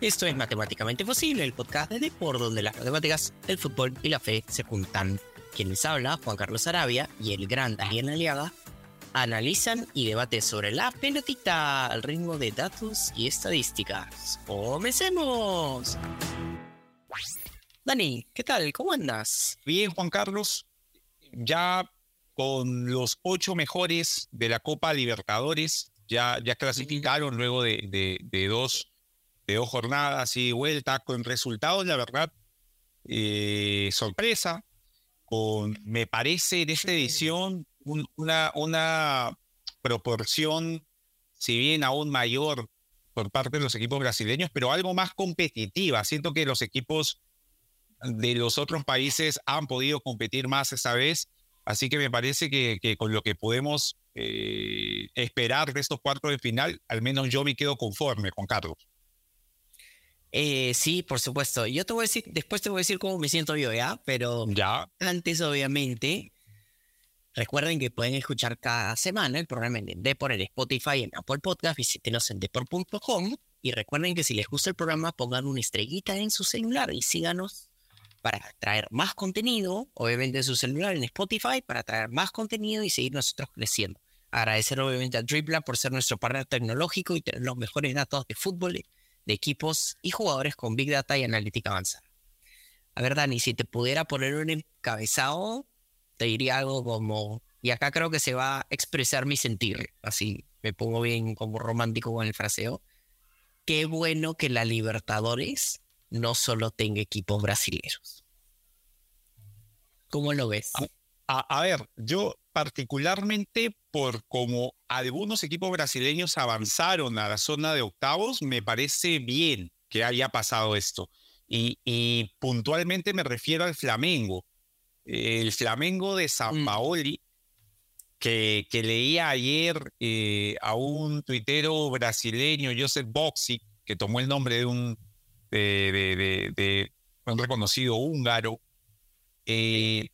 Esto es Matemáticamente Posible, el podcast de por donde las matemáticas, el fútbol y la fe se juntan. Quien les habla, Juan Carlos Arabia y el gran Daniel Aliaga, analizan y debaten sobre la pelotita al ritmo de datos y estadísticas. ¡Comencemos! Dani, ¿qué tal? ¿Cómo andas? Bien, Juan Carlos. Ya con los ocho mejores de la Copa Libertadores, ya, ya clasificaron luego de, de, dos, de dos jornadas y vuelta, con resultados, la verdad, eh, sorpresa, con, me parece, en esta edición una, una proporción, si bien aún mayor por parte de los equipos brasileños, pero algo más competitiva. Siento que los equipos de los otros países han podido competir más esta vez, así que me parece que, que con lo que podemos eh, esperar de estos cuartos de final, al menos yo me quedo conforme con Carlos. Eh, sí, por supuesto. Yo te voy a decir, después te voy a decir cómo me siento yo, ¿ya? Pero ya. antes, obviamente, recuerden que pueden escuchar cada semana el programa en Depor, en Spotify, en Apple Podcast, visítenos en depor.com y recuerden que si les gusta el programa, pongan una estrellita en su celular y síganos para traer más contenido, obviamente en su celular, en Spotify, para traer más contenido y seguir nosotros creciendo. Agradecer obviamente a Dribla por ser nuestro partner tecnológico y tener los mejores datos de fútbol, de equipos y jugadores con Big Data y analítica avanzada. A ver, Dani, si te pudiera poner un encabezado, te diría algo como, y acá creo que se va a expresar mi sentir, así me pongo bien como romántico con el fraseo. Qué bueno que la Libertadores no solo tenga equipos brasileños. ¿Cómo lo ves? A, ver, yo particularmente por cómo algunos equipos brasileños avanzaron a la zona de octavos, me parece bien que haya pasado esto. Y, puntualmente me refiero al Flamengo. El Flamengo de San mm. Paoli, que, que, leía ayer eh, a un tuitero brasileño, Joseph Boxi, que tomó el nombre de un, de, un reconocido húngaro, eh,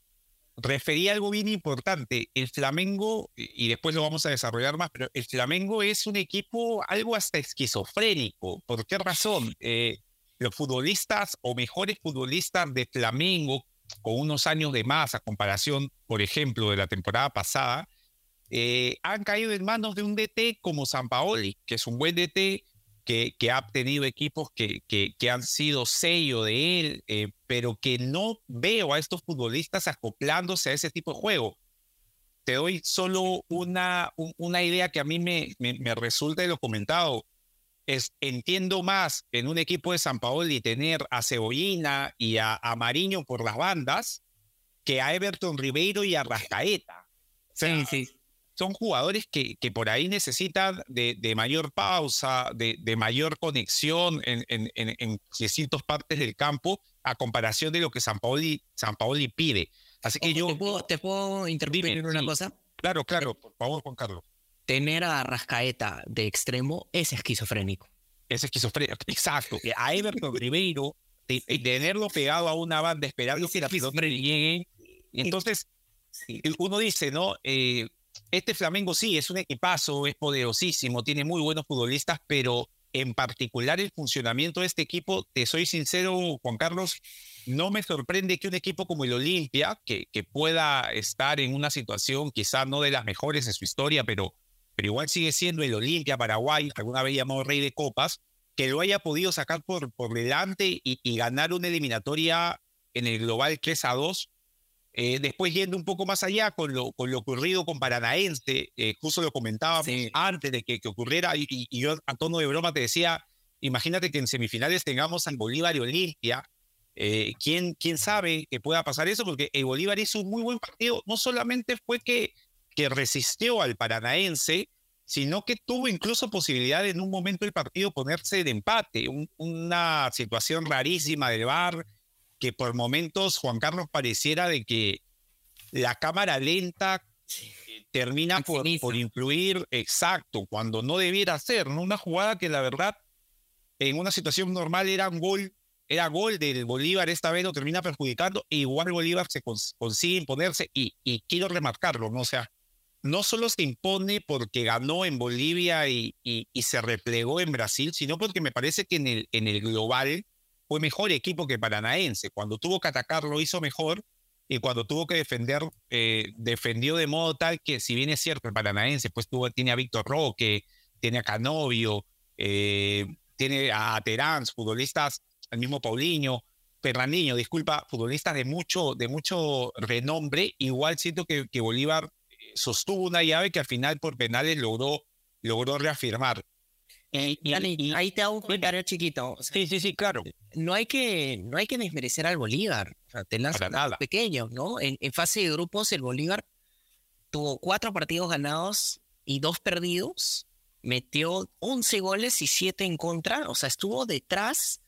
refería algo bien importante. El Flamengo, y después lo vamos a desarrollar más, pero el Flamengo es un equipo algo hasta esquizofrénico. ¿Por qué razón? Eh, los futbolistas o mejores futbolistas de Flamengo, con unos años de más a comparación, por ejemplo, de la temporada pasada, eh, han caído en manos de un DT como San Paoli, que es un buen DT, que, ha tenido equipos que, que, que, han sido sello de él, eh, pero que no veo a estos futbolistas acoplándose a ese tipo de juego. Te doy solo una, una idea que a mí me, me, resulta de lo comentado. Es, entiendo más en un equipo de San Paoli tener a Cebollina y a, a Mariño por las bandas que a Everton Ribeiro y a Rascaeta. Sí, sí son jugadores que, que por ahí necesitan de, de mayor pausa, de, de, mayor conexión en, en, en, distintas partes del campo a comparación de lo que San Paoli, San Paoli pide. Así que yo... ¿Te puedo, te puedo interrumpir en una cosa? Claro, claro, por favor, Juan Carlos. Tener a Rascaeta de extremo es esquizofrénico. Es esquizofrénico, exacto. A Everton Ribeiro, tenerlo pegado a una banda, esperando que la hombre llegue. Entonces, uno dice, ¿no? Eh, este Flamengo sí, es un equipazo, es poderosísimo, tiene muy buenos futbolistas, pero en particular el funcionamiento de este equipo, te soy sincero, Juan Carlos, no me sorprende que un equipo como el Olimpia, que, pueda estar en una situación quizá no de las mejores en su historia, pero, pero igual sigue siendo el Olimpia Paraguay, alguna vez llamado Rey de Copas, que lo haya podido sacar por, por delante y, y ganar una eliminatoria en el global 3 a 2 eh, después yendo un poco más allá con lo, con lo ocurrido con Paranaense, eh, justo lo comentaba antes de que, que ocurriera, y, yo a tono de broma te decía, imagínate que en semifinales tengamos al Bolívar y Olimpia, eh, ¿quién, ¿quién sabe que pueda pasar eso? Porque el Bolívar hizo un muy buen partido, no solamente fue que, que resistió al Paranaense, sino que tuvo incluso posibilidad en un momento del partido ponerse de empate, una situación rarísima del VAR, que por momentos Juan Carlos pareciera de que la cámara lenta eh, termina por, por, influir exacto cuando no debiera ser, ¿no? Una jugada que la verdad en una situación normal era un gol, era gol del Bolívar, esta vez lo termina perjudicando, e igual Bolívar se consigue imponerse y, y quiero remarcarlo, ¿no? O sea, no solo se impone porque ganó en Bolivia y, y, se replegó en Brasil, sino porque me parece que en el, en el global fue mejor equipo que Paranaense. Cuando tuvo que atacar lo hizo mejor y cuando tuvo que defender, eh, defendió de modo tal que, si bien es cierto, el Paranaense pues tuvo, tiene a Víctor Roque, tiene a Canovio, eh, tiene a Terán, futbolistas, el mismo Paulinho, Perraniño, disculpa, futbolistas de mucho, de mucho renombre, igual siento que, que Bolívar eh, sostuvo una llave que al final por penales logró, logró reafirmar. Eh, y, ahí te hago un comentario chiquito. sí, sí, sí, claro. No hay que, no hay que desmerecer al Bolívar. O sea, te nada. pequeño, ¿no? En, en, fase de grupos, el Bolívar tuvo cuatro partidos ganados y dos perdidos. Metió 11 goles y siete en contra. O sea, estuvo detrás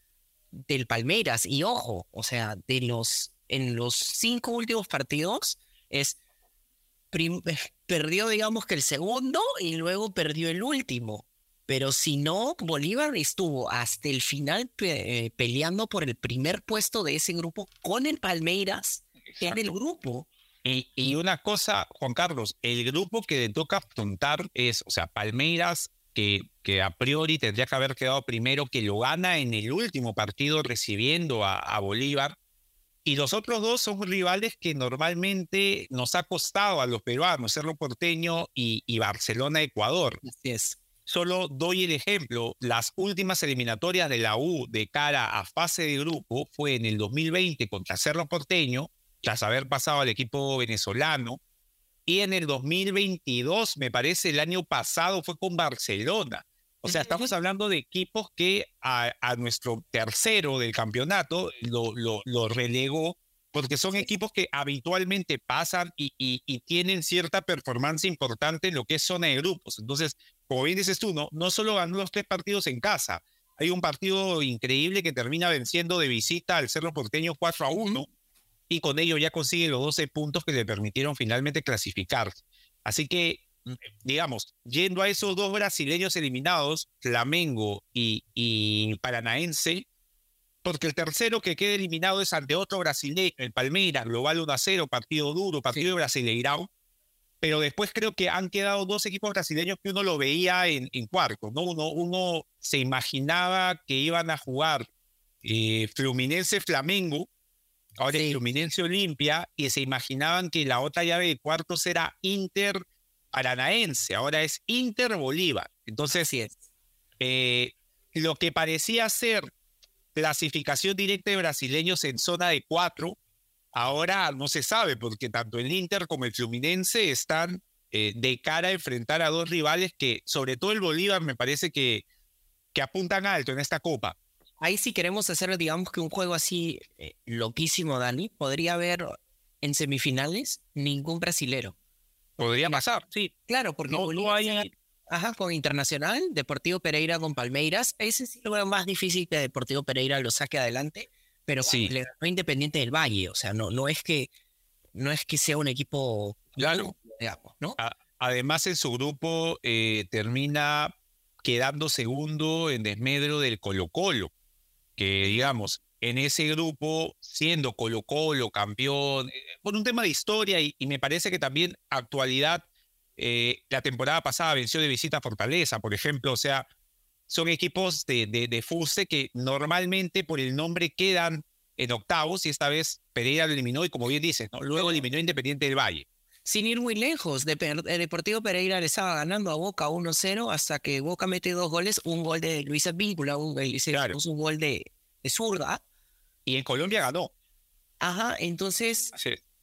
del Palmeiras. Y ojo, o sea, de los, en los cinco últimos partidos, es perdió, digamos que el segundo y luego perdió el último. Pero si no, Bolívar estuvo hasta el final eh, peleando por el primer puesto de ese grupo con el Palmeiras en el grupo. Y, y, una cosa, Juan Carlos, el grupo que le toca afrontar es, o sea, Palmeiras, que, que a priori tendría que haber quedado primero, que lo gana en el último partido recibiendo a, Bolívar. Y los otros dos son rivales que normalmente nos ha costado a los peruanos, Cerro Porteño y, y Barcelona-Ecuador. Así es. Solo doy el ejemplo, las últimas eliminatorias de la U de cara a fase de grupo fue en el 2020 contra Cerro Porteño, tras haber pasado al equipo venezolano, y en el 2022, me parece, el año pasado fue con Barcelona. O sea, estamos hablando de equipos que a, nuestro tercero del campeonato lo, lo relegó porque son equipos que habitualmente pasan y, y, tienen cierta performance importante en lo que es zona de grupos. Entonces, como bien dices tú, no, no solo ganó los tres partidos en casa, hay un partido increíble que termina venciendo de visita al Cerro Porteño 4 a 1 y con ello ya consigue los 12 puntos que le permitieron finalmente clasificar. Así que, digamos, yendo a esos dos brasileños eliminados, Flamengo y, y Paranaense, porque el tercero que queda eliminado es ante otro brasileño, el Palmeiras, global 1 a 0, partido duro, partido de Brasileirão. Pero después creo que han quedado dos equipos brasileños que uno lo veía en, en cuarto, ¿no? Uno, uno se imaginaba que iban a jugar eh, Fluminense-Flamengo, ahora es Fluminense Olimpia, y se imaginaban que la otra llave de cuartos era Inter Paranaense, ahora es Inter Bolívar. Entonces, eh, lo que parecía ser clasificación directa de brasileños en zona de cuatro. Ahora no se sabe porque tanto el Inter como el Fluminense están eh, de cara a enfrentar a dos rivales que, sobre todo el Bolívar, me parece que, que apuntan alto en esta copa. Ahí si queremos hacer, digamos que un juego así eh, loquísimo, Dani, podría haber en semifinales ningún brasilero. Podría pasar, sí. Claro, porque no, no hay, Ajá, con Internacional, Deportivo Pereira con Palmeiras. Ese sí lo veo más difícil que Deportivo Pereira lo saque adelante, pero sí. le ganó Independiente del Valle. O sea, no, no, es que, no es que sea un equipo. Claro. Digamos, ¿no? además, en su grupo eh, termina quedando segundo en desmedro del Colo-Colo, que digamos, en ese grupo, siendo Colo-Colo campeón, eh, por un tema de historia y, y me parece que también actualidad eh, la temporada pasada venció de visita a Fortaleza, por ejemplo. O sea, son equipos de, de, FUSE que normalmente por el nombre quedan en octavos y esta vez Pereira lo eliminó y como bien dices, luego eliminó Independiente del Valle. Sin ir muy lejos, de Deportivo Pereira le estaba ganando a Boca 1-0 hasta que Boca mete dos goles, un gol de Luisa Víncula, un, un gol de, de zurda. Y en Colombia ganó. Ajá, entonces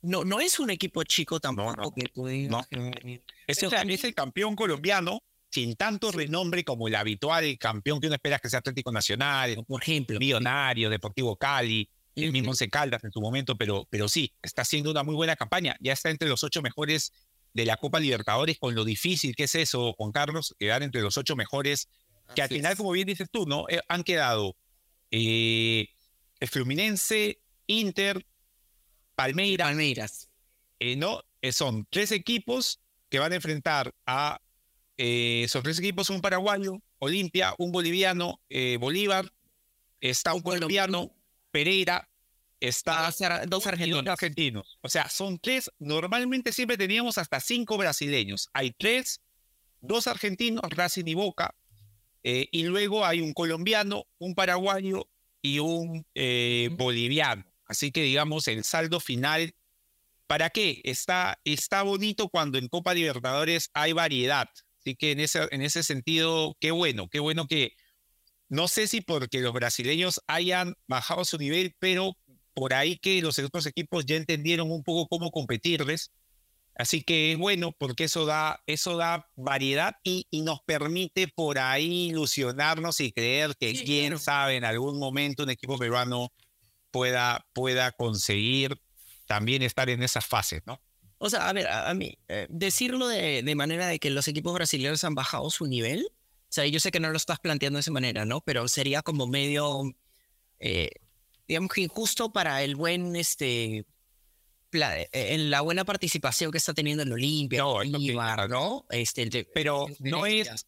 no, no es un equipo chico tampoco que Es, el campeón colombiano sin tanto renombre como el habitual campeón que uno espera que sea Atlético Nacional, por ejemplo, Millonario, Deportivo Cali, el mismo Once Caldas en su momento, pero, pero sí, está haciendo una muy buena campaña. Ya está entre los ocho mejores de la Copa Libertadores, con lo difícil que es eso, Juan Carlos, quedar entre los ocho mejores, que al final, como bien dices tú, ¿no? Eh, han quedado eh, el Fluminense, Inter, Palmeiras. Palmeiras. Eh, no, son tres equipos que van a enfrentar a. Eh, son tres equipos: un paraguayo, Olimpia, un boliviano, Bolívar, está un colombiano, Pereira, está dos argentinos. argentinos. O sea, son tres. Normalmente siempre teníamos hasta cinco brasileños. Hay tres, dos argentinos, Racing y Boca. Eh, y luego hay un colombiano, un paraguayo y un eh, boliviano. Así que digamos, el saldo final, ¿para qué? Está, está bonito cuando en Copa Libertadores hay variedad. Así que en ese, en ese sentido, qué bueno, qué bueno que, no sé si porque los brasileños hayan bajado su nivel, pero por ahí que los otros equipos ya entendieron un poco cómo competirles. Así que es bueno porque eso da, eso da variedad y, y nos permite por ahí ilusionarnos y creer que quién sabe en algún momento un equipo peruano pueda, pueda conseguir también estar en esas fases, ¿no? O sea, a ver, a, mí, eh, decirlo de, de, manera de que los equipos brasileños han bajado su nivel, o sea, yo sé que no lo estás planteando de esa manera, ¿no? Pero sería como medio eh, digamos que injusto para el buen, este, eh, en la buena participación que está teniendo en Olimpia, no, ¿no? Este, pero no es,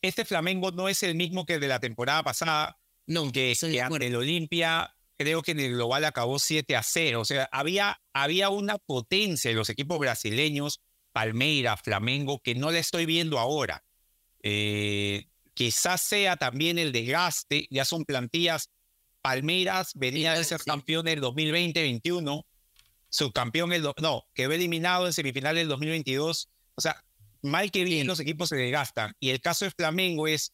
este Flamengo no es el mismo que el de la temporada pasada, no, que, que el Olimpia creo que en el global acabó 7 a 0, o sea, había, había una potencia en los equipos brasileños, Palmeira, Flamengo, que no la estoy viendo ahora. Eh, quizás sea también el desgaste, ya son plantillas Palmeiras venía de ser campeón en el 2020-21, subcampeón el no, quedó eliminado en semifinales del 2022. O sea, mal que bien los equipos se desgastan. Y el caso de Flamengo es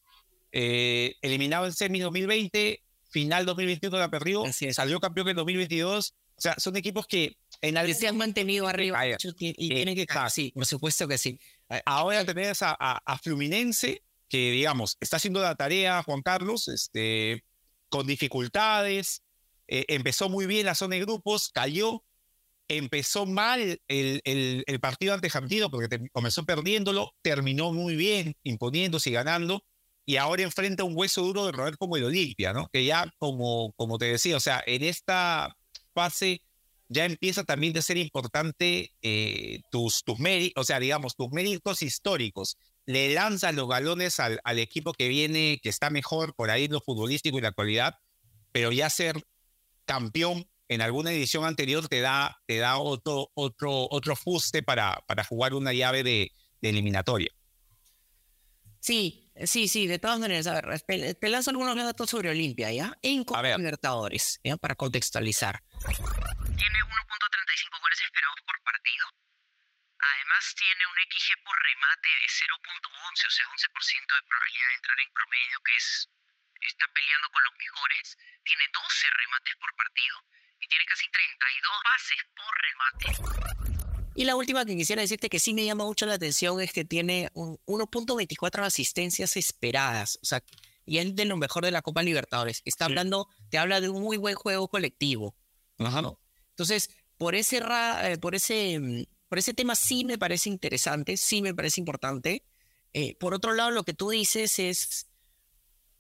eh, eliminado en semi 2020, final 2021 la perdió, salió campeón en 2022. O sea, son equipos que en algún... se han mantenido arriba y eh, tienen que sí, por supuesto que sí. Ahora tenés a, a, a, Fluminense, que digamos, está haciendo la tarea Juan Carlos, este, con dificultades, eh, empezó muy bien la zona de grupos, cayó, empezó mal el, el, partido ante Jantino porque comenzó perdiéndolo, terminó muy bien, imponiéndose y ganando, y ahora enfrenta un hueso duro de roer como el Olimpia, ¿no? Que ya, como, como te decía, o sea, en esta fase ya empieza también a ser importante eh, tus, tus méritos, o sea, digamos, tus méritos históricos le lanza los galones al, al, equipo que viene, que está mejor por ahí lo futbolístico y la actualidad, pero ya ser campeón en alguna edición anterior te da, te da otro, otro, otro fuste para, para jugar una llave de, de eliminatoria. Sí, sí, sí, de todas maneras, a ver, te lanzo algunos datos sobre Olimpia, ¿ya? En Copa Libertadores, ¿ya? Para contextualizar. Tiene 1.35 goles esperados por partido, Además tiene un XG por remate de 0.11, o sea, 11% de probabilidad de entrar en promedio, que es está peleando con los mejores. Tiene 12 remates por partido y tiene casi 32 pases por remate. Y la última que quisiera decirte que sí me llama mucho la atención es que tiene 1.24 asistencias esperadas, o sea, y es de lo mejor de la Copa Libertadores. Está hablando, te habla de un muy buen juego colectivo. Ajá. Entonces, por ese, eh, por ese mm, por ese tema sí me parece interesante, sí me parece importante. Eh, por otro lado, lo que tú dices es,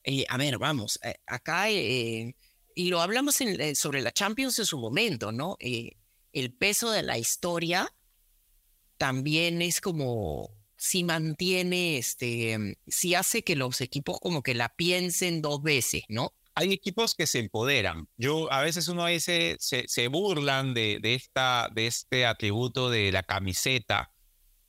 eh, a ver, vamos, eh, acá, y lo hablamos sobre la Champions en su momento, ¿no? el peso de la historia también es como, si mantiene, este, si hace que los equipos como que la piensen dos veces, ¿no? hay equipos que se empoderan. Yo a veces uno dice, se, se burlan de, esta, de este atributo de la camiseta,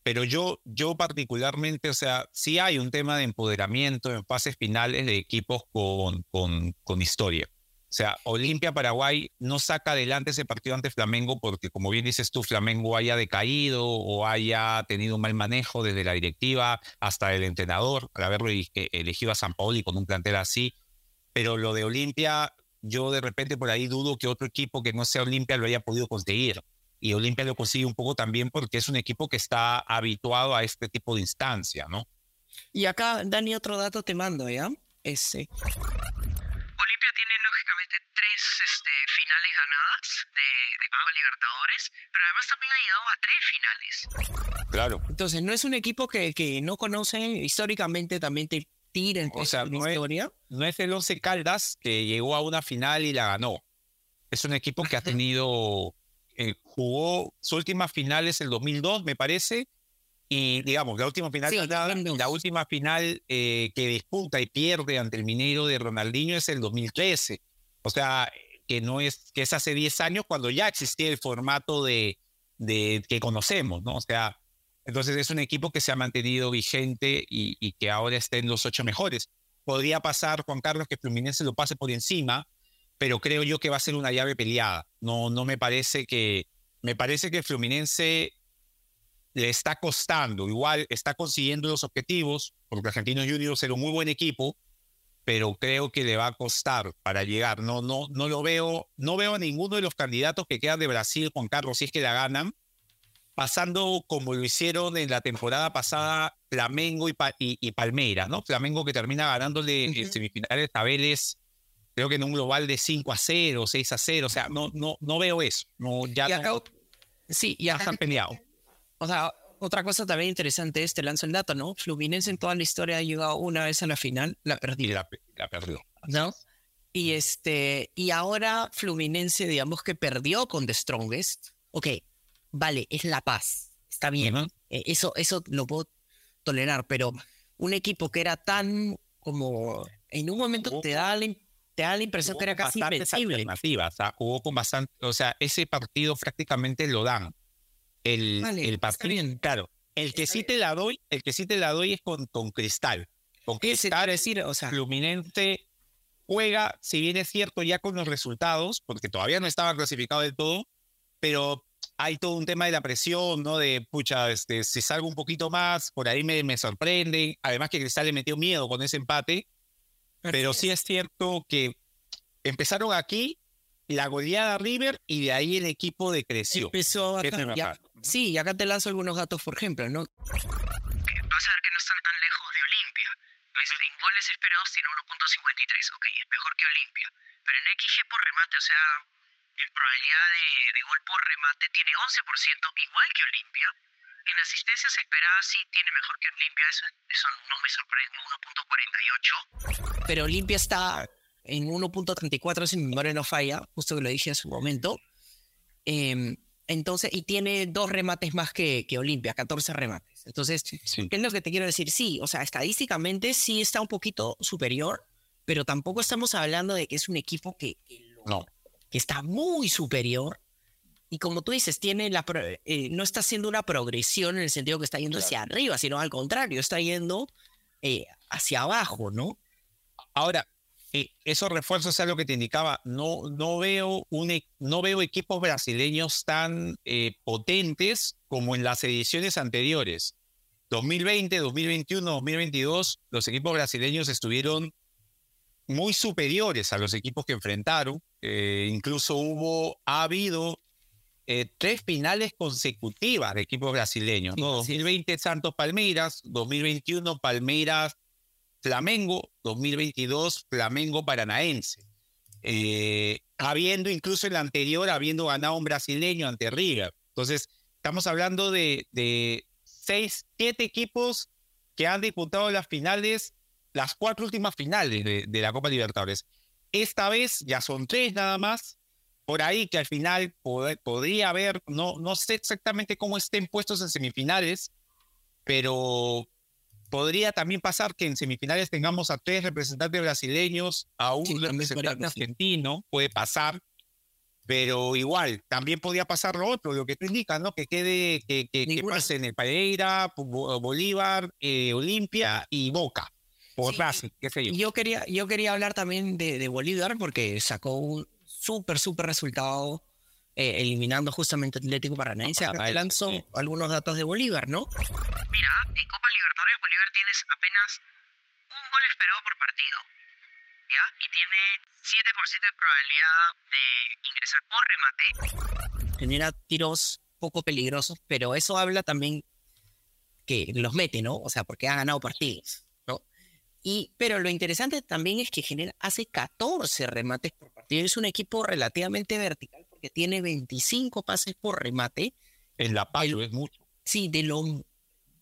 pero yo, yo particularmente, o sea, sí hay un tema de empoderamiento en fases finales de equipos con, con historia. O sea, Olimpia Paraguay no saca adelante ese partido ante Flamengo porque, como bien dices tú, Flamengo haya decaído o haya tenido un mal manejo desde la directiva hasta el entrenador, al haberlo elegido a San Paoli con un plantel así pero lo de Olimpia, yo de repente por ahí dudo que otro equipo que no sea Olimpia lo haya podido conseguir. Y Olimpia lo consigue un poco también porque es un equipo que está habituado a este tipo de instancia, ¿no? Y acá, Dani, otro dato te mando, ¿ya? Ese. Tiene lógicamente tres este, finales ganadas de, de Copa Libertadores, pero además también ha llegado a tres finales. Claro. Entonces, no es un equipo que, que no conoce históricamente, también te o sea, no es, no es, el Once Caldas que llegó a una final y la ganó. Es un equipo que ha tenido, eh, jugó su última final es el 2002, me parece, y digamos, la última final, la, última final eh, que disputa y pierde ante el Mineiro de Ronaldinho es el 2013. O sea, que no es, que es hace 10 años cuando ya existía el formato de, de que conocemos, ¿no? O sea, entonces es un equipo que se ha mantenido vigente y, y que ahora está en los ocho mejores. Podría pasar, Juan Carlos, que Fluminense lo pase por encima, pero creo yo que va a ser una llave peleada. No, no me parece que, me parece que Fluminense le está costando, igual está consiguiendo los objetivos, porque Argentinos Juniors era un muy buen equipo, pero creo que le va a costar para llegar. No, no, no lo veo, no veo a ninguno de los candidatos que quedan de Brasil, Juan Carlos, si es que la ganan, pasando como lo hicieron en la temporada pasada Flamengo y, y, Palmeiras, ¿no? Flamengo que termina ganándole en semifinales a Vélez, creo que en un global de 5 a 0, 6 a 0, o sea, no, no, no veo eso. No, ya sí, ya están peleados. O sea, otra cosa también interesante es, te lanzo el dato, ¿no? Fluminense en toda la historia ha llegado una vez a la final, la perdió. La, la perdió. ¿No? Y, este, y ahora Fluminense, digamos que perdió con The Strongest. Ok, vale, es La Paz, está bien. Eh, eso, eso lo puedo tolerar, pero un equipo que era tan como en un momento te da la, te da la impresión que era casi invencible. O sea, jugó con bastante, o sea, ese partido prácticamente lo dan el, el partido. Claro, el que sí te la doy, el que sí te la doy es con, con Cristal. Con Cristal, decir, o sea, Fluminense juega, si bien es cierto, ya con los resultados, porque todavía no estaba clasificado del todo, pero hay todo un tema de la presión, ¿no? De, pucha, este, si salgo un poquito más, por ahí me, me sorprende. Además que Cristal le metió miedo con ese empate. Pero sí es cierto que empezaron aquí la goleada River y de ahí el equipo decreció. Empezó a Sí, y acá te lanzo algunos datos, por ejemplo, ¿no? Vas a ver que no están tan lejos de Olimpia. En goles esperados tiene 1.53, ok, es mejor que Olimpia. Pero en XG por remate, o sea, en probabilidad de, de gol por remate tiene 11%, igual que Olimpia. En asistencias esperadas sí tiene mejor que Olimpia, eso, eso no me sorprende, 1.48. Pero Olimpia está en 1.34, si mi memoria no falla, justo que lo dije hace un momento. Eh, entonces, y tiene dos remates más que, que Olimpia, 14 remates. Entonces, ¿qué es lo que te quiero decir? Sí, o sea, estadísticamente sí está un poquito superior, pero tampoco estamos hablando de que es un equipo que, no. que está muy superior. Y como tú dices, tiene la eh, no está haciendo una progresión en el sentido que está yendo hacia arriba, sino al contrario, está yendo eh, hacia abajo, ¿no? Ahora, eh, esos refuerzos es lo que te indicaba. No, no, veo, un, e, no veo equipos brasileños tan eh, potentes como en las ediciones anteriores. 2020, 2021, 2022, los equipos brasileños estuvieron muy superiores a los equipos que enfrentaron. Eh, incluso hubo, ha habido tres finales consecutivas de equipos brasileños. 2020 Santos Palmeiras, 2021 Palmeiras Flamengo 2022, Flamengo Paranaense. Eh, habiendo incluso en la anterior, habiendo ganado un brasileño ante Riga. Entonces, estamos hablando de, de seis, siete equipos que han disputado las finales, las cuatro últimas finales de, la Copa Libertadores. Esta vez ya son tres nada más. Por ahí que al final podría haber, no, no sé exactamente cómo estén puestos en semifinales, pero podría también pasar que en semifinales tengamos a tres representantes brasileños, a un representante argentino, puede pasar, pero igual, también podría pasar lo otro, lo que tú indicas, ¿no? Que quede, que, que, pase en el Pereira, Bolívar, eh, Olimpia y Boca. Por sí, qué sé yo. Yo quería, yo quería hablar también de, de Bolívar porque sacó un súper, súper resultado eh, eliminando justamente Atlético Paranaense. Acá lanzó algunos datos de Bolívar, ¿no? Mira, en Copa Libertadores Bolívar tienes apenas un gol esperado por partido. ¿Ya? Y tiene 7% de probabilidad de ingresar por remate. Genera tiros poco peligrosos, pero eso habla también que los mete, ¿no? O sea, porque ha ganado partidos, ¿no? Y, pero lo interesante también es que genera, hace 14 remates por partido. Es un equipo relativamente vertical que tiene 25 pases por remate. En la paz es mucho. Sí, de lo,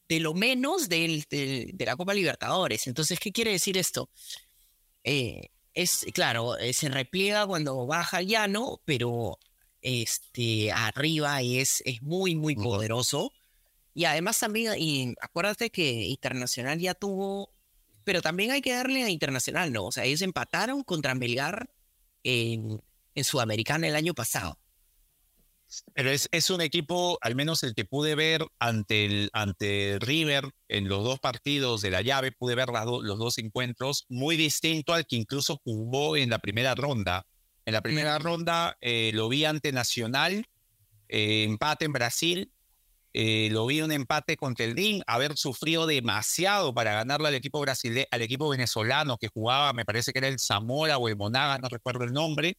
de lo menos de, la Copa Libertadores. Entonces, ¿qué quiere decir esto? Eh, es, claro, eh, se repliega cuando baja al llano, pero este, arriba es, es muy, muy poderoso. Y además también, y acuérdate que Internacional ya tuvo, pero también hay que darle a Internacional, ¿no? O sea, ellos empataron contra Melgar en, en Sudamericana el año pasado. Pero es, es un equipo, al menos el que pude ver ante, el, ante River en los dos partidos de la llave, pude ver los dos encuentros, muy distinto al que incluso jugó en la primera ronda. En la primera ronda eh, lo vi ante Nacional, eh, empate en Brasil, eh, lo vi un empate contra el DIN, haber sufrido demasiado para ganarle al equipo brasileño, al equipo venezolano que jugaba, me parece que era el Zamora o el Monaga, no recuerdo el nombre,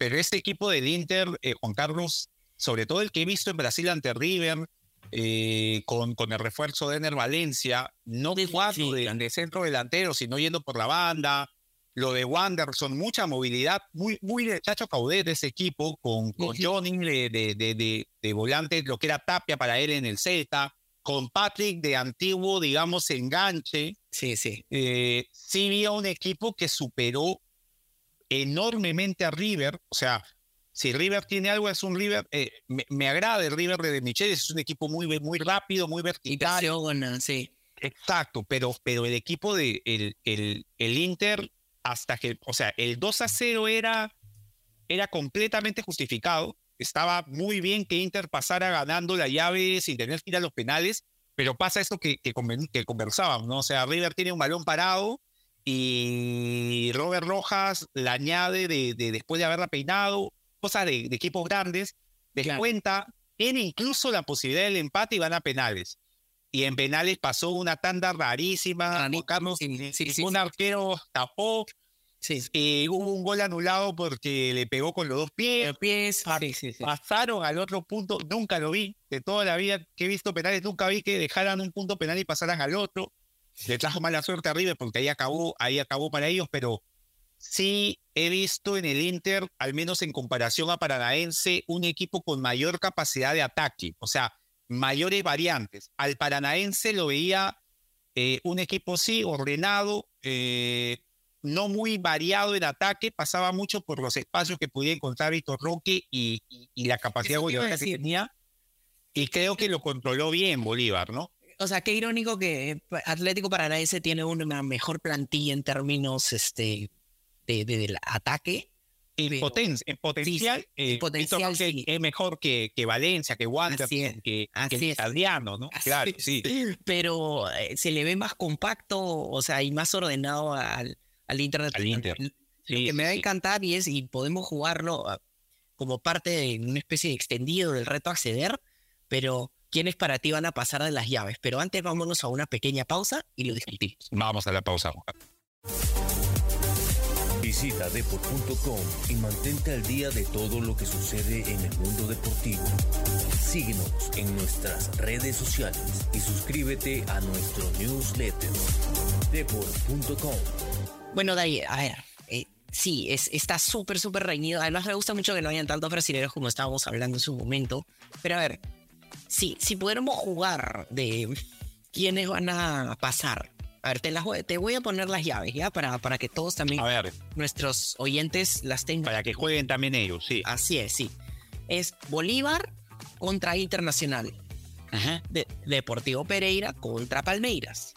pero este equipo del Inter, eh, Juan Carlos, sobre todo el que he visto en Brasil ante River, eh, con, con el refuerzo de Ener Valencia, no de cuatro de, centro delantero, sino yendo por la banda. Lo de Wanderson, mucha movilidad, muy, muy de Chacho Caudet ese equipo, con, con Johnny de, de, de, volante, lo que era Tapia para él en el Z, con Patrick de antiguo, digamos, enganche. Sí, sí. Eh, sí había un equipo que superó enormemente a River. O sea, si River tiene algo, es un River. Eh, me, agrada el River de Michel, es un equipo muy, muy rápido, muy vertical. sí. Exacto, pero, pero el equipo de el, el, el, Inter, hasta que, o sea, el 2 a 0 era, era completamente justificado. Estaba muy bien que Inter pasara ganando la llave sin tener que ir a los penales, pero pasa esto que, que, que conversábamos, ¿no? O sea, River tiene un balón parado y Robert Rojas la añade de, después de haberla peinado, cosas de, equipos grandes, descuenta, tiene incluso la posibilidad del empate y van a penales. Y en penales pasó una tanda rarísima, Carlos, un arquero tapó, y hubo un gol anulado porque le pegó con los dos pies. pies. Pasaron al otro punto, nunca lo vi. De toda la vida que he visto penales, nunca vi que dejaran un punto penal y pasaran al otro le trajo mala suerte a River porque ahí acabó, ahí acabó para ellos, pero sí he visto en el Inter, al menos en comparación a Paranaense, un equipo con mayor capacidad de ataque, o sea, mayores variantes. Al Paranaense lo veía eh, un equipo sí, ordenado, eh, no muy variado en ataque, pasaba mucho por los espacios que podía encontrar Víctor Roque y, la capacidad goleadora que tenía. Y creo que lo controló bien Bolívar, ¿no? O sea, qué irónico que Atlético Paranaense tiene una mejor plantilla en términos este, de, del ataque. En, potencia, en potencial, eh, potencial es mejor que, que Valencia, que Wander, que, que Adriano, ¿no? claro, sí. Pero eh, se le ve más compacto, o sea, y más ordenado al, al Internet. Al Inter. que me va a encantar y es, y podemos jugarlo ah, como parte de una especie de extendido del reto acceder, pero quiénes para ti van a pasar de las llaves. Pero antes vámonos a una pequeña pausa y lo discutimos. Vamos a la pausa. Visita deport.com y mantente al día de todo lo que sucede en el mundo deportivo. Síguenos en nuestras redes sociales y suscríbete a nuestro newsletter deport.com. Bueno, Dari, a ver, eh, sí, es, está súper, súper reñido. Además, me gusta mucho que no hayan tantos brasileños como estábamos hablando en su momento. Pero a ver, Sí, si pudiéramos jugar de quiénes van a pasar. A ver, te, las, te voy a poner las llaves, ¿ya? Para, para que todos también, a ver. nuestros oyentes las tengan. Para que jueguen también ellos, sí. Así es, sí. Es Bolívar contra Internacional. Ajá. Deportivo Pereira contra Palmeiras.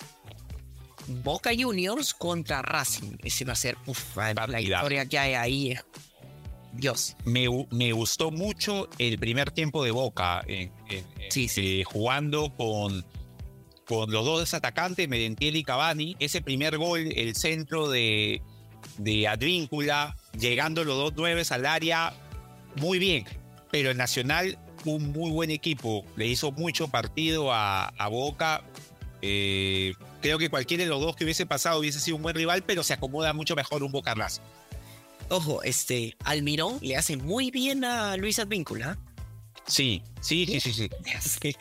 Boca Juniors contra Racing. Ese va a ser, uf, la historia que hay ahí Dios. Me, me, gustó mucho el primer tiempo de Boca, sí, eh, jugando con, con los dos atacantes, Medentiel y Cavani. Ese primer gol, el centro de, de Advíncula, llegando los dos nueves al área, muy bien. Pero el Nacional, un muy buen equipo, le hizo mucho partido a, a Boca. Eh, creo que cualquiera de los dos que hubiese pasado hubiese sido un buen rival, pero se acomoda mucho mejor un Boca Racing. Ojo, este Almirón le hace muy bien a Luis Advíncula. Sí, sí, sí, sí, sí.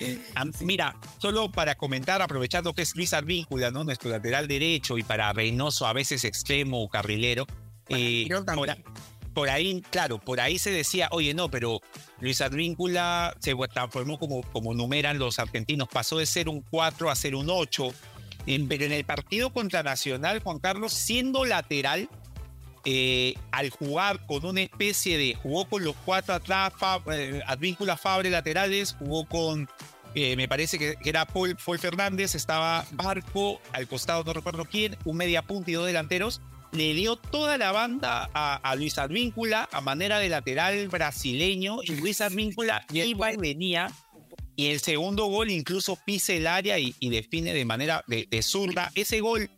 Mira, solo para comentar, aprovechando que es Luis Advíncula, ¿no? Nuestro lateral derecho y para Reynoso, a veces extremo o carrilero. Eh, por, ahí, claro, por ahí se decía, oye, no, pero Luis Advíncula se transformó como, como numeran los argentinos, pasó de ser un 4 a ser un 8. pero en el partido contra Nacional, Juan Carlos, siendo lateral, eh, al jugar con una especie de, jugó con los cuatro atrás, eh, Advíncula Fabre laterales, jugó con, eh, me parece que, era Paul, Fernández, estaba Barco, al costado no recuerdo quién, un media punta y dos delanteros, le dio toda la banda a, Luis Advíncula a manera de lateral brasileño y Luis Advíncula iba y venía y el segundo gol incluso pisa el área y, define de manera de, zurda. Ese gol,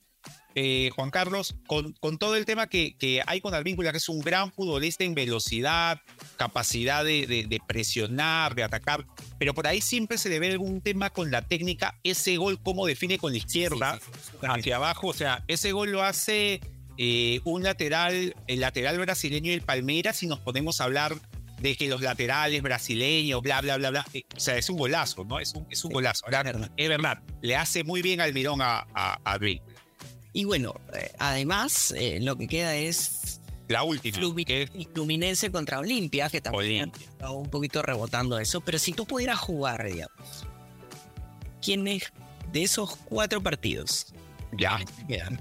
eh, Juan Carlos, con, con, todo el tema que, que hay con Advíncula, que es un gran futbolista en velocidad, capacidad de, de, presionar, de atacar, pero por ahí siempre se le ve algún tema con la técnica, ese gol cómo define con la izquierda hacia abajo, o sea, ese gol lo hace eh, un lateral, el lateral brasileño y el Palmeiras, si nos podemos hablar de que los laterales brasileños, bla, bla, bla, bla, eh, o sea, es un golazo, ¿no? Es un, es un golazo. es verdad, le hace muy bien al mirón a, a, a Y bueno, eh, además, lo que queda es la última. Fluminense contra Olimpia, que también está un poquito rebotando eso. Pero si tú pudieras jugar, digamos, ¿quiénes de esos cuatro partidos? Ya. Quedan?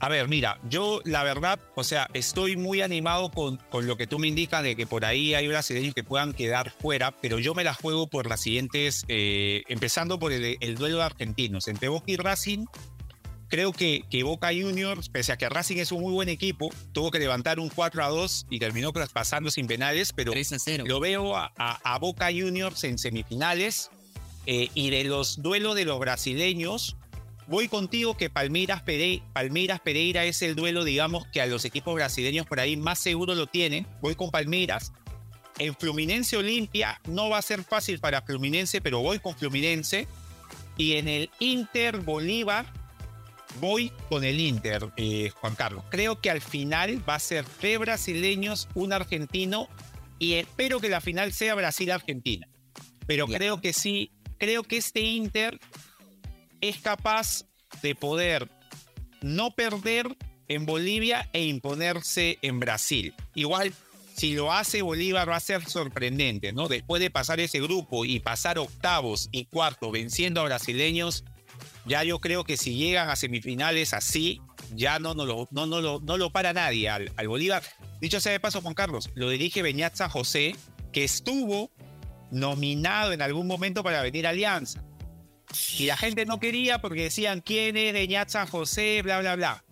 A ver, mira, yo la verdad, o sea, estoy muy animado con, con lo que tú me indicas de que por ahí hay brasileños que puedan quedar fuera, pero yo me la juego por las siguientes, eh, empezando por el, el, duelo de argentinos. Entre Boca y Racing, creo que, que, Boca Juniors, pese a que Racing es un muy buen equipo, tuvo que levantar un 4 a 2 y terminó pasando sin penales, pero lo veo a, Boca Juniors en semifinales. Eh, y de los duelos de los brasileños, voy contigo que Palmeiras, Palmeiras Pereira es el duelo, digamos, que a los equipos brasileños por ahí más seguro lo tienen. Voy con Palmeiras. En Fluminense Olimpia no va a ser fácil para Fluminense, pero voy con Fluminense. Y en el Inter Bolívar voy con el Inter, eh, Juan Carlos. Creo que al final va a ser tres brasileños, un argentino y espero que la final sea Brasil-Argentina. Pero creo que sí, creo que este Inter es capaz de poder no perder en Bolivia e imponerse en Brasil. Igual, si lo hace Bolívar va a ser sorprendente, ¿no? Después de pasar ese grupo y pasar octavos y cuartos venciendo a brasileños, ya yo creo que si llegan a semifinales así, ya no, no, lo, no, no, lo, no lo para nadie al, al Bolívar. Dicho sea de paso, Juan Carlos, lo dirige Beñat José, que estuvo nominado en algún momento para venir a Alianza. Y la gente no quería porque decían quién es San José, bla, bla, bla.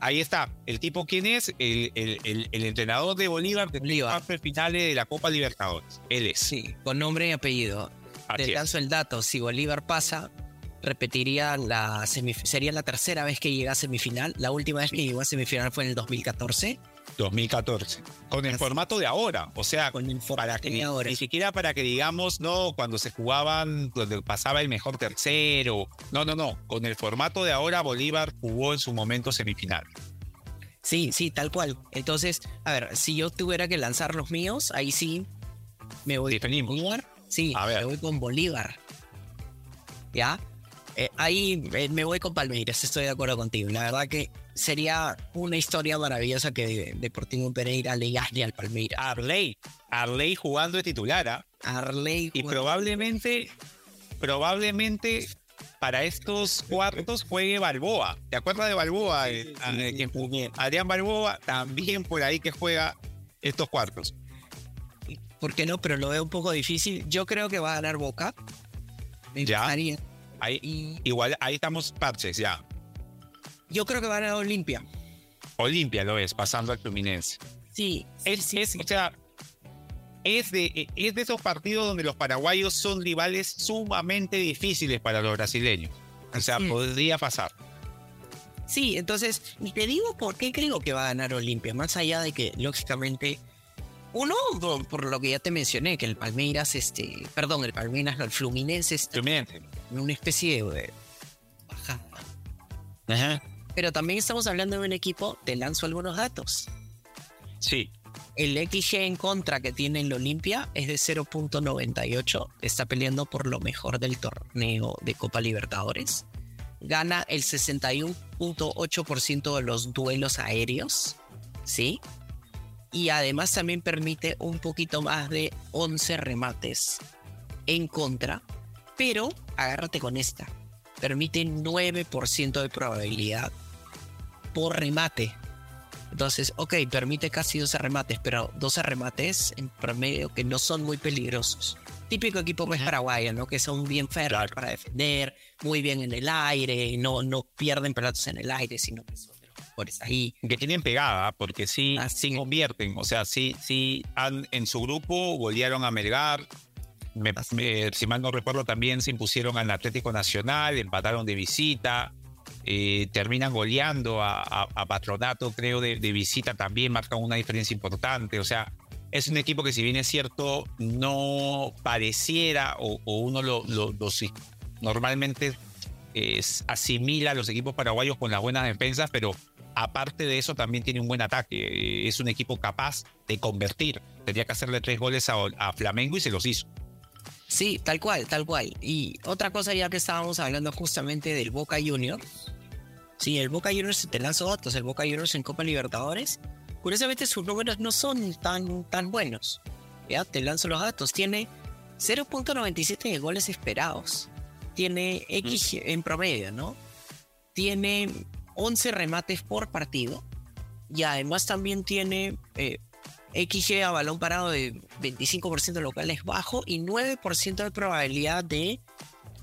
Ahí está. El tipo quién es, el, el, el, entrenador de Bolívar de Bolívar. finales de la Copa Libertadores. Él es. Sí, con nombre y apellido. Te lanzo el dato. Si Bolívar pasa, repetiría la sería la tercera vez que llega a semifinal. La última vez que llegó a semifinal fue en el 2014 2014. Con el formato de ahora, o sea, con el para que, ahora. ni siquiera para que digamos, no, cuando se jugaban, donde pasaba el mejor tercero. No, no, no. Con el formato de ahora, Bolívar jugó en su momento semifinal. Sí, sí, tal cual. Entonces, a ver, si yo tuviera que lanzar los míos, ahí sí me voy con Bolívar. Sí, me voy con Bolívar. ¿Ya? Eh, ahí eh, me voy con Palmeiras, estoy de acuerdo contigo. La verdad que sería una historia maravillosa que Deportivo Pereira le gane al Palmeiras. Arley, Arley jugando de titular. ¿ah? Arley. Y probablemente, probablemente para estos cuartos juegue Balboa. ¿Te acuerdas de Balboa? Eh, Adrián Balboa también por ahí que juega estos cuartos. ¿Por qué no? Pero lo veo un poco difícil. Yo creo que va a ganar Boca. Me ya. Ahí, Igual ahí estamos parches ya. Yo creo que va a ganar Olimpia. Olimpia lo es, pasando al Fluminense. Sí. Es, o sea, es de, es de esos partidos donde los paraguayos son rivales sumamente difíciles para los brasileños. O sea, podría pasar. Sí, entonces, y te digo por qué creo que va a ganar Olimpia, más allá de que, lógicamente, uno, por lo que ya te mencioné, que el Palmeiras, este, perdón, el Palmeiras, el Fluminense está en una especie de bajada. Pero también estamos hablando de un equipo, te lanzo algunos datos. Sí. El XG en contra que tiene el Olimpia es de 0.98. Está peleando por lo mejor del torneo de Copa Libertadores. Gana el 61.8% de los duelos aéreos. ¿Sí? Y además también permite un poquito más de 11 remates en contra, pero agárrate con esta, permite 9% de probabilidad por remate. Entonces, ok, permite casi 12 remates, pero 12 remates en promedio que no son muy peligrosos. Típico equipo pues paraguayo, ¿no? Que son bien férreos para defender, muy bien en el aire, no, no pierden pelotas en el aire, sino que son mejores ahí. Que tienen pegada, porque sí, Ah, sí convierten. O sea, sí, sí han, en su grupo golearon a Melgar. Me- me- si mal no recuerdo, también se impusieron al Atlético Nacional, empataron de visita. eh, terminan goleando a, a- a Patronato, creo, de, de visita también, marcan una diferencia importante. O sea, es un equipo que, si bien es cierto, no pareciera o, o uno lo, lo- normalmente es- asimila a los equipos paraguayos con las buenas defensas, pero aparte de eso también tiene un buen ataque. Es un equipo capaz de convertir. Tenía que hacerle tres goles a, a Flamengo y se los hizo. Sí, tal cual, tal cual. Y otra cosa ya que estábamos hablando justamente del Boca Juniors. Sí, el Boca Juniors te lanzo datos, el Boca Juniors en Copa Libertadores. Curiosamente sus números no son tan, tan buenos. Ya, te lanzo los datos. Tiene 0.97 de goles esperados. Tiene X en promedio, ¿no? Tiene 11 remates por partido. Y además también tiene eh, XG a balón parado de 25% lo cual es bajo y 9% de probabilidad de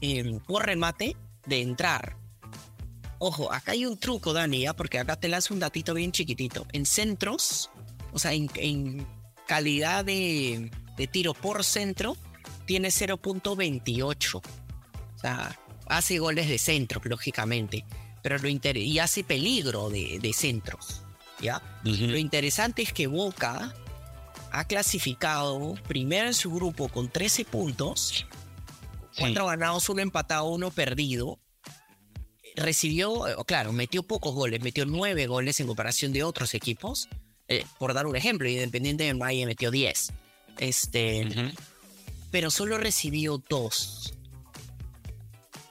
eh, por remate de entrar. Ojo, acá hay un truco, Dani, ¿ya? porque acá te lanzo un datito bien chiquitito. En centros, o sea, en, en calidad de, de tiro por centro, tiene 0.28. O sea, hace goles de centro, lógicamente. Pero lo inter- y hace peligro de, de centros. ¿Ya? Lo interesante es que Boca ha clasificado primero en su grupo con 13 puntos, cuatro ganados, uno empatado, uno perdido. Recibió, eh, claro, metió pocos goles, metió nueve goles en comparación de otros equipos. Eh, por dar un ejemplo, Independiente de Valle metió 10. Este, pero solo recibió dos.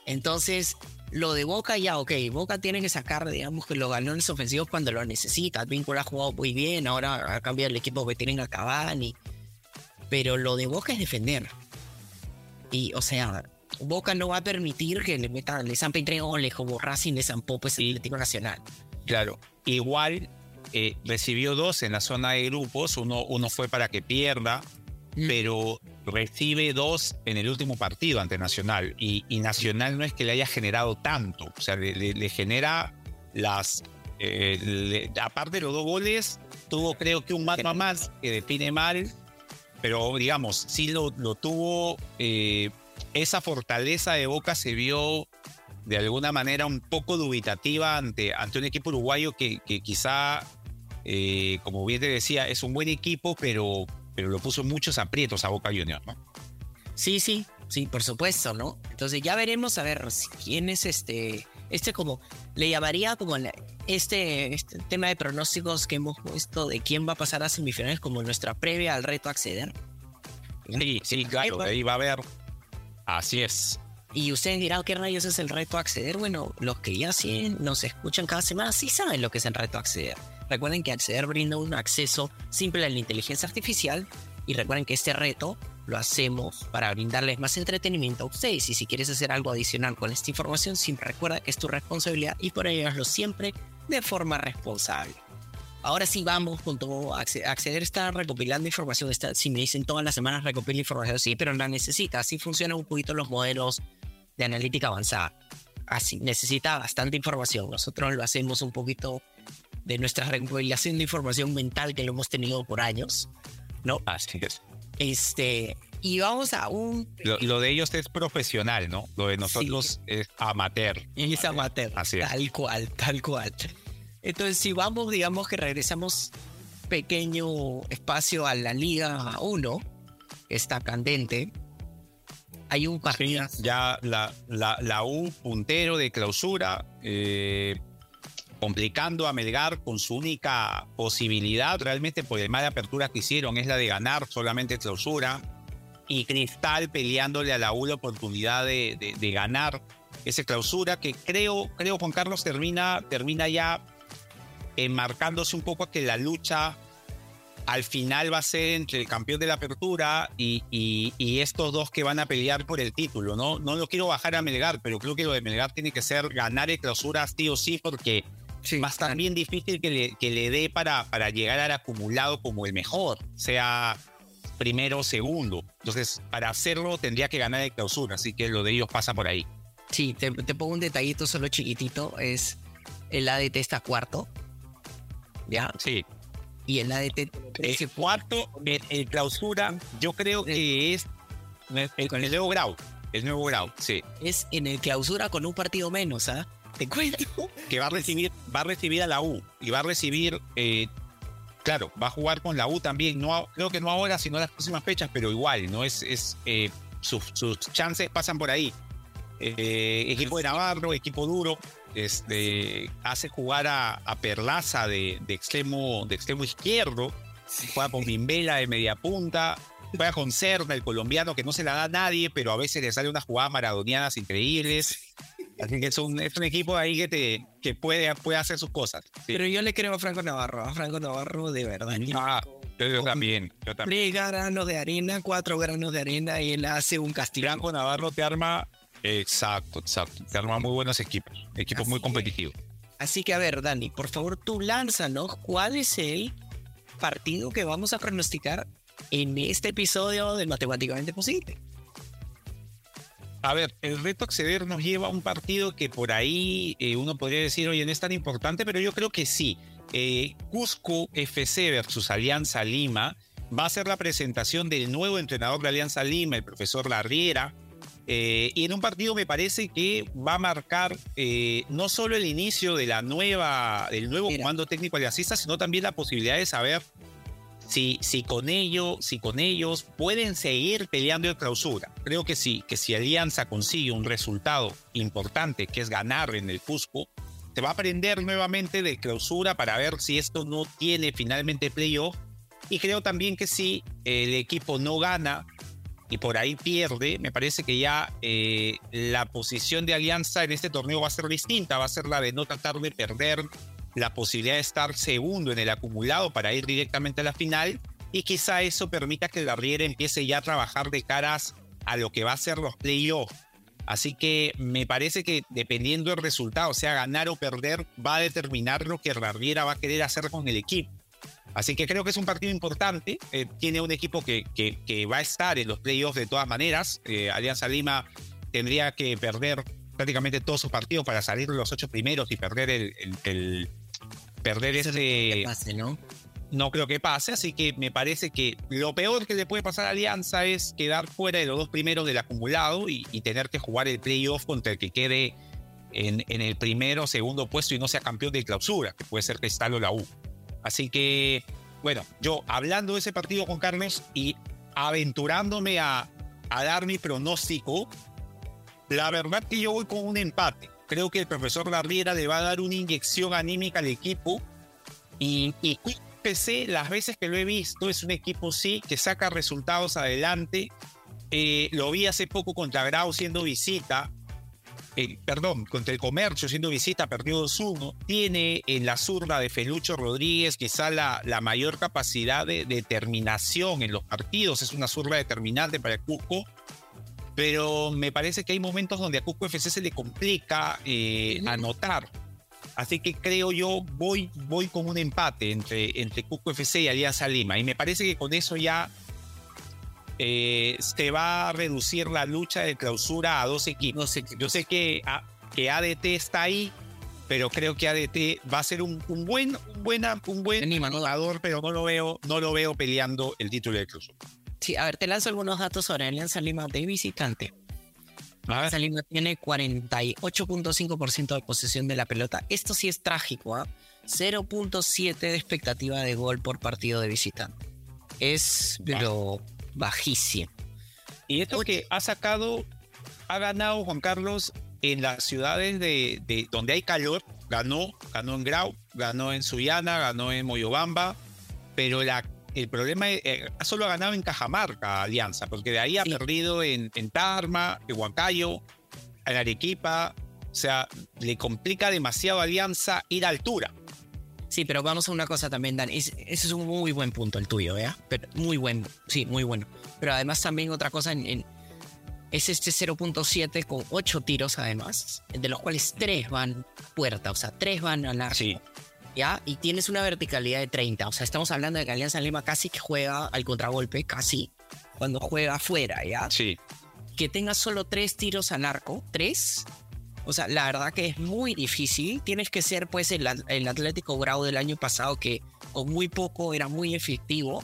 Entonces, lo de Boca ya, ok, Boca tiene que sacar, digamos, que los galones ofensivos cuando lo necesita. Advíncula ha jugado muy bien, ahora ha cambiado el equipo que tienen a Cavani. Pero lo de Boca es defender. Y, o sea, Boca no va a permitir que le metan, le zampen tres goles como Racing le zampó pues el Atlético Nacional. Claro. Igual eh, recibió dos en la zona de grupos. Uno, uno fue para que pierda, Mm. pero recibe dos en el último partido ante Nacional. Y, Nacional no es que le haya generado tanto. O sea, le, genera las. eh, aparte de los dos goles, tuvo creo que un mano a más que define mal. Pero digamos, sí lo, lo tuvo. eh, esa fortaleza de Boca se vio de alguna manera un poco dubitativa ante, ante un equipo uruguayo que, que quizá, eh, como bien te decía, es un buen equipo, pero, pero lo puso muchos aprietos a Boca Juniors, ¿no? Sí, sí, sí, por supuesto, ¿no? Entonces ya veremos a ver quién es este, este como, le llamaría como la- este, este tema de pronósticos que hemos puesto de quién va a pasar a semifinales como nuestra previa al reto a acceder. Sí, sí, claro, ahí va a haber. Así es. Y ustedes dirán, ¿qué rayos es el reto a acceder? Bueno, los que ya sí nos escuchan cada semana sí saben lo que es el reto a acceder. Recuerden que acceder brinda un acceso simple a la inteligencia artificial y recuerden que este reto lo hacemos para brindarles más entretenimiento a ustedes. Y si quieres hacer algo adicional con esta información, siempre recuerda que es tu responsabilidad y por ello hazlo siempre de forma responsable. Ahora sí vamos con todo. Acce- Acceder está recopilando información. Está, si me dicen todas las semanas recopila información, sí, pero la necesita. Así funcionan un poquito los modelos de analítica avanzada. Así, necesita bastante información. Nosotros lo hacemos un poquito de nuestra recopilación de información mental que lo hemos tenido por años. ¿no? Así es. Este, y vamos a un... Lo, lo de ellos es profesional, ¿no? Lo de nosotros es amateur. Y es amateur. Así es. Tal cual, tal cual. Entonces, si vamos, digamos que regresamos pequeño espacio a la Liga 1, que está candente. Hay un partido. Ya la, la, la U puntero de clausura, eh, complicando a Melgar con su única posibilidad, realmente por el mal apertura que hicieron, es la de ganar solamente clausura. Y Cristal peleándole a la U la oportunidad de, de- ganar esa clausura, que creo, creo Juan Carlos termina, termina ya enmarcándose un poco a que la lucha al final va a ser entre el campeón de la apertura y, y- y estos dos que van a pelear por el título. ¿no? no lo quiero bajar a Melgar, pero creo que lo de Melgar tiene que ser ganar el clausura sí o sí, porque va a estar bien difícil que le, que le dé para, para llegar al acumulado como el mejor, sea primero o segundo. Entonces, para hacerlo tendría que ganar el clausura, así que lo de ellos pasa por ahí. Sí, te, te pongo un detallito solo chiquitito. Es el ADT está cuarto. ¿ya? Sí. Y el ADT el cuarto, el, clausura, yo creo que es el, el, nuevo grau. El nuevo grau, sí. Es en el clausura con un partido menos, ¿ah? Te cuento. Que va a recibir, va a recibir a la U y va a recibir, eh, claro, va a jugar con la U también. No, creo que no ahora, sino las próximas fechas, pero igual, ¿no? Es, es eh, sus, sus, chances pasan por ahí. Eh, equipo de Navarro, equipo duro, este, hace jugar a, a Perlaza de, de, extremo, de extremo izquierdo, juega con Bimbela de media punta, juega con Cerna, el colombiano, que no se la da a nadie, pero a veces le sale unas jugadas maradonianas increíbles. Así que es un, es un equipo ahí que, te, que puede, puede hacer sus cosas. Sí. Pero yo le creo a Franco Navarro, a Franco Navarro de verdad. Ah, yo, también, yo también. Tres granos de arena, cuatro granos de arena y él hace un castillo. Franco Navarro te arma, exacto, exacto, te arma muy buenos equipos, equipos Así muy competitivos. Así que a ver, Dani, por favor tú lánzanos cuál es el partido que vamos a pronosticar en este episodio de Matemáticamente Posible. A ver, el reto acceder nos lleva a un partido que por ahí eh, uno podría decir, oye, no es tan importante, pero yo creo que sí. Eh, Cusco FC versus Alianza Lima va a ser la presentación del nuevo entrenador de Alianza Lima, el profesor Larriera. Eh, y en un partido me parece que va a marcar eh, no solo el inicio de la nueva, del nuevo Mira. comando técnico aliancista, sino también la posibilidad de saber si, si, con ello, si con ellos pueden seguir peleando en clausura. Creo que sí, que si Alianza consigue un resultado importante, que es ganar en el Cusco, se va a aprender nuevamente de clausura para ver si esto no tiene finalmente playoff. Y creo también que si el equipo no gana y por ahí pierde, me parece que ya eh, la posición de Alianza en este torneo va a ser distinta, va a ser la de no tratar de perder la posibilidad de estar segundo en el acumulado para ir directamente a la final y quizá eso permita que la empiece ya a trabajar de caras a lo que va a ser los playoffs. Así que me parece que dependiendo del resultado, sea, ganar o perder, va a determinar lo que Riera va a querer hacer con el equipo. Así que creo que es un partido importante. Eh, tiene un equipo que, que, va a estar en los playoffs de todas maneras. Eh, Alianza Lima tendría que perder prácticamente todos sus partidos para salir los ocho primeros y perder el perder ese... Que pase, ¿no? No creo que pase, así que me parece que lo peor que le puede pasar a Alianza es quedar fuera de los dos primeros del acumulado y, y tener que jugar el playoff contra el que quede en, en, el primero o segundo puesto y no sea campeón de clausura, que puede ser Cristal o la U. Así que, bueno, yo hablando de ese partido con Carlos y aventurándome a, a dar mi pronóstico, la verdad que yo voy con un empate creo que el profesor Larriera le va a dar una inyección anímica al equipo. Y, y PC, las veces que lo he visto, es un equipo sí que saca resultados adelante. Eh, lo vi hace poco contra Grau siendo visita. Eh, perdón, contra el comercio siendo visita, perdió 2-1. Tiene en la zurda de Felucho Rodríguez quizá la, la mayor capacidad de determinación en los partidos. Es una zurda determinante para el Cusco pero me parece que hay momentos donde a Cusco FC se le complica eh, anotar. Así que creo yo voy, voy con un empate entre, entre Cusco FC y Alianza Lima. Y me parece que con eso ya eh, se va a reducir la lucha de clausura a dos equipos. Yo sé que, a, que ADT está ahí, pero creo que ADT va a ser un, un buen, un buena, un buen jugador, pero no lo veo, no lo veo peleando el título de clausura. Sí, a ver, te lanzo algunos datos sobre Alianza Lima de visitante. Alianza Lima tiene 48.5% de posesión de la pelota. Esto sí es trágico, ¿eh? 0.7 de expectativa de gol por partido de visitante. Es, pero bajísimo. Y esto que ha sacado, ha ganado Juan Carlos en las ciudades de, de donde hay calor. Ganó, ganó en Grau, ganó en Sullana, ganó en Moyobamba, pero la el problema es, eh, solo ha ganado en Cajamarca Alianza, porque de ahí ha sí. perdido en, en, Tarma, en Huancayo, en Arequipa. O sea, le complica demasiado a Alianza ir a altura. Sí, pero vamos a una cosa también, Dan. ese es un muy buen punto el tuyo, ¿eh? Pero muy bueno, sí, muy bueno. Pero además también otra cosa en, en es este 0.7 con 8 tiros además, de los cuales 3 van puerta, o sea, 3 van a la... Sí. ¿Ya? Y tienes una verticalidad de 30. O sea, estamos hablando de que Alianza Lima casi que juega al contragolpe, casi, cuando juega afuera, ¿ya? Sí. Que tenga solo tres tiros al arco, tres, O sea, la verdad que es muy difícil. Tienes que ser pues el, el Atlético Grau del año pasado que con muy poco era muy efectivo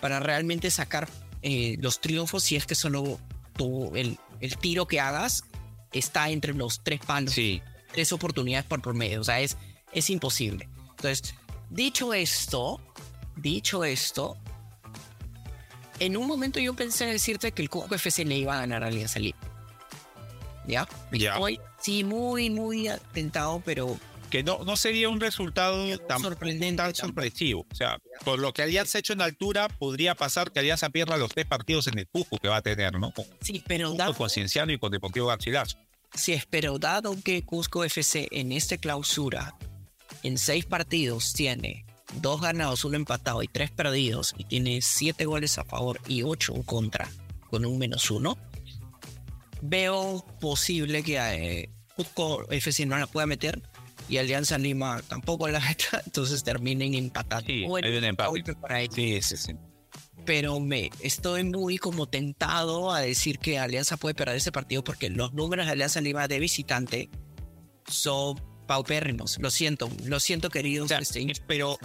para realmente sacar eh, los triunfos si es que solo tu, el, el tiro que hagas está entre los tres palos. Sí. Tres oportunidades por promedio. O sea, es, es imposible. Entonces, dicho esto, dicho esto, en un momento yo pensé decirte que el Cusco FC le iba a ganar a Alianza Lima. ¿Ya? Ya. Estoy, sí, muy, muy atentado, pero Que no, no sería un resultado tan, sorprendente. tan sorpresivo. O sea, por lo que Alianza ha hecho en altura, podría pasar que Alianza pierda los tres partidos en el Cusco que va a tener, ¿no? Con, Sí, pero dado, con Cienciano y con Deportivo Garcilaso. sí, pero dado que Cusco FC en esta clausura, en seis partidos, tiene dos ganados, uno empatado y tres perdidos, y tiene siete goles a favor y ocho en contra, con un menos uno, veo posible que eh, Cusco FC no la pueda meter y Alianza Lima tampoco la meta, entonces terminen empatando. Sí, Bueno, hay un empate. para. Sí, sí, sí. pero me estoy muy como tentado a decir que Alianza puede perder ese partido porque los números de Alianza Lima de visitante son paupérrimos. Lo siento, lo siento, queridos. O sea, pero,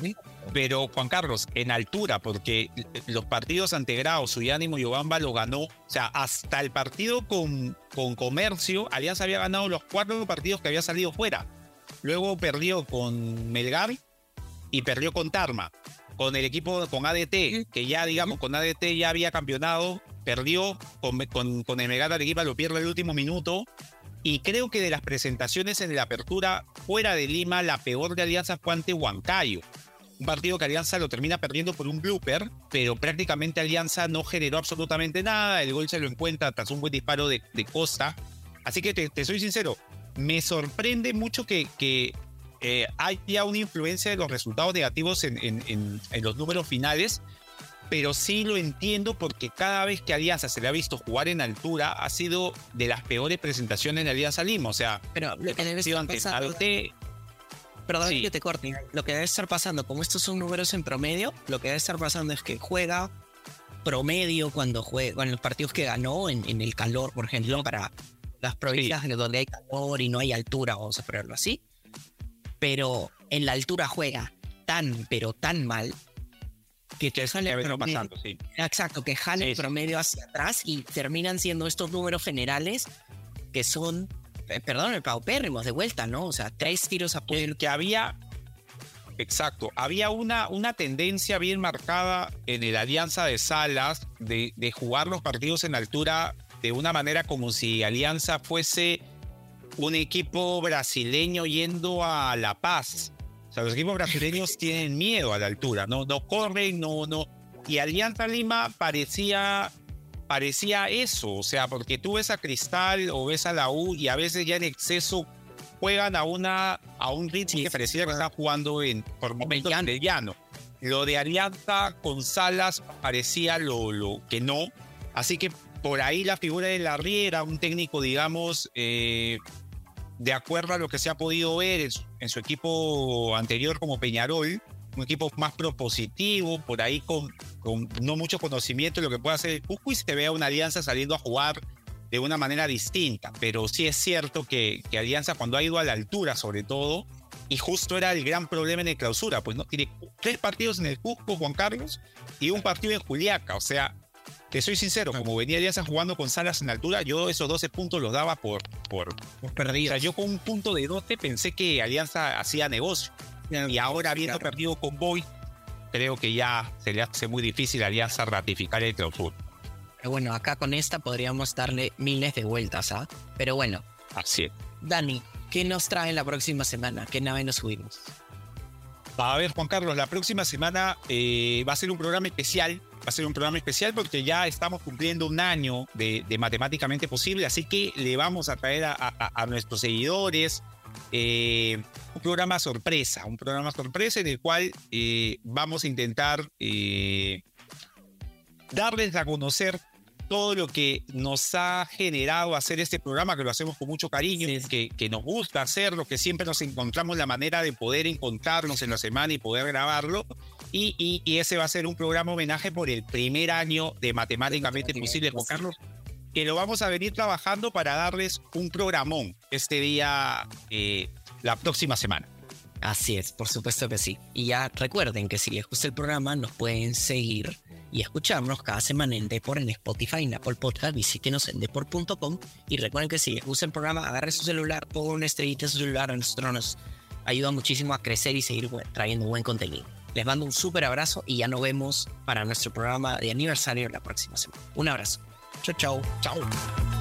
pero Juan Carlos, en altura, porque los partidos ante Grau, Suyánimo y Obamba lo ganó. O sea, hasta el partido con, con Comercio, Alianza había ganado los cuatro partidos que había salido fuera. Luego perdió con Melgar y perdió con Tarma. Con el equipo, con ADT, que ya, digamos, con ADT ya había campeonado, perdió con, con, con el Melgar Arequipa, lo pierde el último minuto. Y creo que de las presentaciones en la apertura fuera de Lima, la peor de Alianza fue ante Huancayo. Un partido que Alianza lo termina perdiendo por un blooper, pero prácticamente Alianza no generó absolutamente nada. El gol se lo encuentra tras un buen disparo de, Costa. Así que te, soy sincero, me sorprende mucho que, eh, haya una influencia de los resultados negativos en los números finales, pero sí lo entiendo porque cada vez que Alianza se le ha visto jugar en altura ha sido de las peores presentaciones de Alianza Lima. O sea, pero lo que debe estar ante pasando, ADT, perdón sí. que te corte, lo que debe estar pasando, como estos son números en promedio, lo que debe estar pasando es que juega promedio cuando juega en los partidos que ganó en, en el calor, por ejemplo, para las provincias donde hay calor y no hay altura, vamos a ponerlo así. Pero en la altura juega tan, pero tan mal que que promedio. pasando, sí. Exacto, que jale Sí, el promedio hacia atrás y terminan siendo estos números generales que son, eh, perdón, el paupérrimos de vuelta, ¿no? O sea, tres tiros a que, que había, exacto, había una, una tendencia bien marcada en el Alianza de Salas de, de jugar los partidos en altura de una manera como si Alianza fuese un equipo brasileño yendo a La Paz. Sea, los equipos brasileños tienen miedo a la altura, no, no corren, no, no. Y Alianza Lima parecía parecía eso, o sea, porque tú ves a Cristal o ves a la U y a veces ya en exceso juegan a una a un ritmo que parecía que están jugando en por momentos de llano. Lo de Alianza con Salas parecía lo, lo que no, así que por ahí la figura de la Riera, un técnico, digamos, eh, de acuerdo a lo que se ha podido ver en su, equipo anterior como Peñarol, un equipo más propositivo, por ahí con, con no mucho conocimiento de lo que puede hacer el Cusco y se ve a una alianza saliendo a jugar de una manera distinta. Pero sí es cierto que, que Alianza cuando ha ido a la altura sobre todo, y justo era el gran problema en el clausura, pues no tiene tres partidos en el Cusco, Juan Carlos, y un partido en Juliaca. O sea, te soy sincero, como venía Alianza jugando con Salas en altura, yo esos 12 puntos los daba por... por o perdidos. sea, yo con un punto de 12 pensé que Alianza hacía negocio. Y ahora habiendo Claro. perdido con Boy, creo que ya se le hace muy difícil a Alianza ratificar el clausura. Pero bueno, acá con esta podríamos darle miles de vueltas, ¿ah? Pero bueno, Así es. Dani, ¿qué nos trae la próxima semana? ¿Qué nave nos subimos? A ver, Juan Carlos, la próxima semana eh, va a ser un programa especial. Va a ser un programa especial porque ya estamos cumpliendo un año de, Matemáticamente Posible, así que le vamos a traer a, nuestros seguidores eh, un programa sorpresa, un programa sorpresa en el cual eh, vamos a intentar darles a conocer todo lo que nos ha generado hacer este programa, que lo hacemos con mucho cariño, que, que nos gusta hacerlo, que siempre nos encontramos la manera de poder encontrarnos en la semana y poder grabarlo. Y, y- y ese va a ser un programa homenaje por el primer año de Matemáticamente Posible, Juan Carlos. que lo vamos a venir trabajando para darles un programón este día, eh, la próxima semana. Así es, por supuesto que sí. Y ya recuerden que si les gusta el programa, nos pueden seguir y escucharnos cada semana en Depor en Spotify, en Apple Podcast, visítenos en depor.com y recuerden que si gusta el programa, agarre su celular, ponga una estrellita en su celular, a nosotros nos ayuda muchísimo a crecer y seguir trayendo buen contenido. Les mando un súper abrazo y ya nos vemos para nuestro programa de aniversario la próxima semana. Un abrazo. Chao, chao. Chao.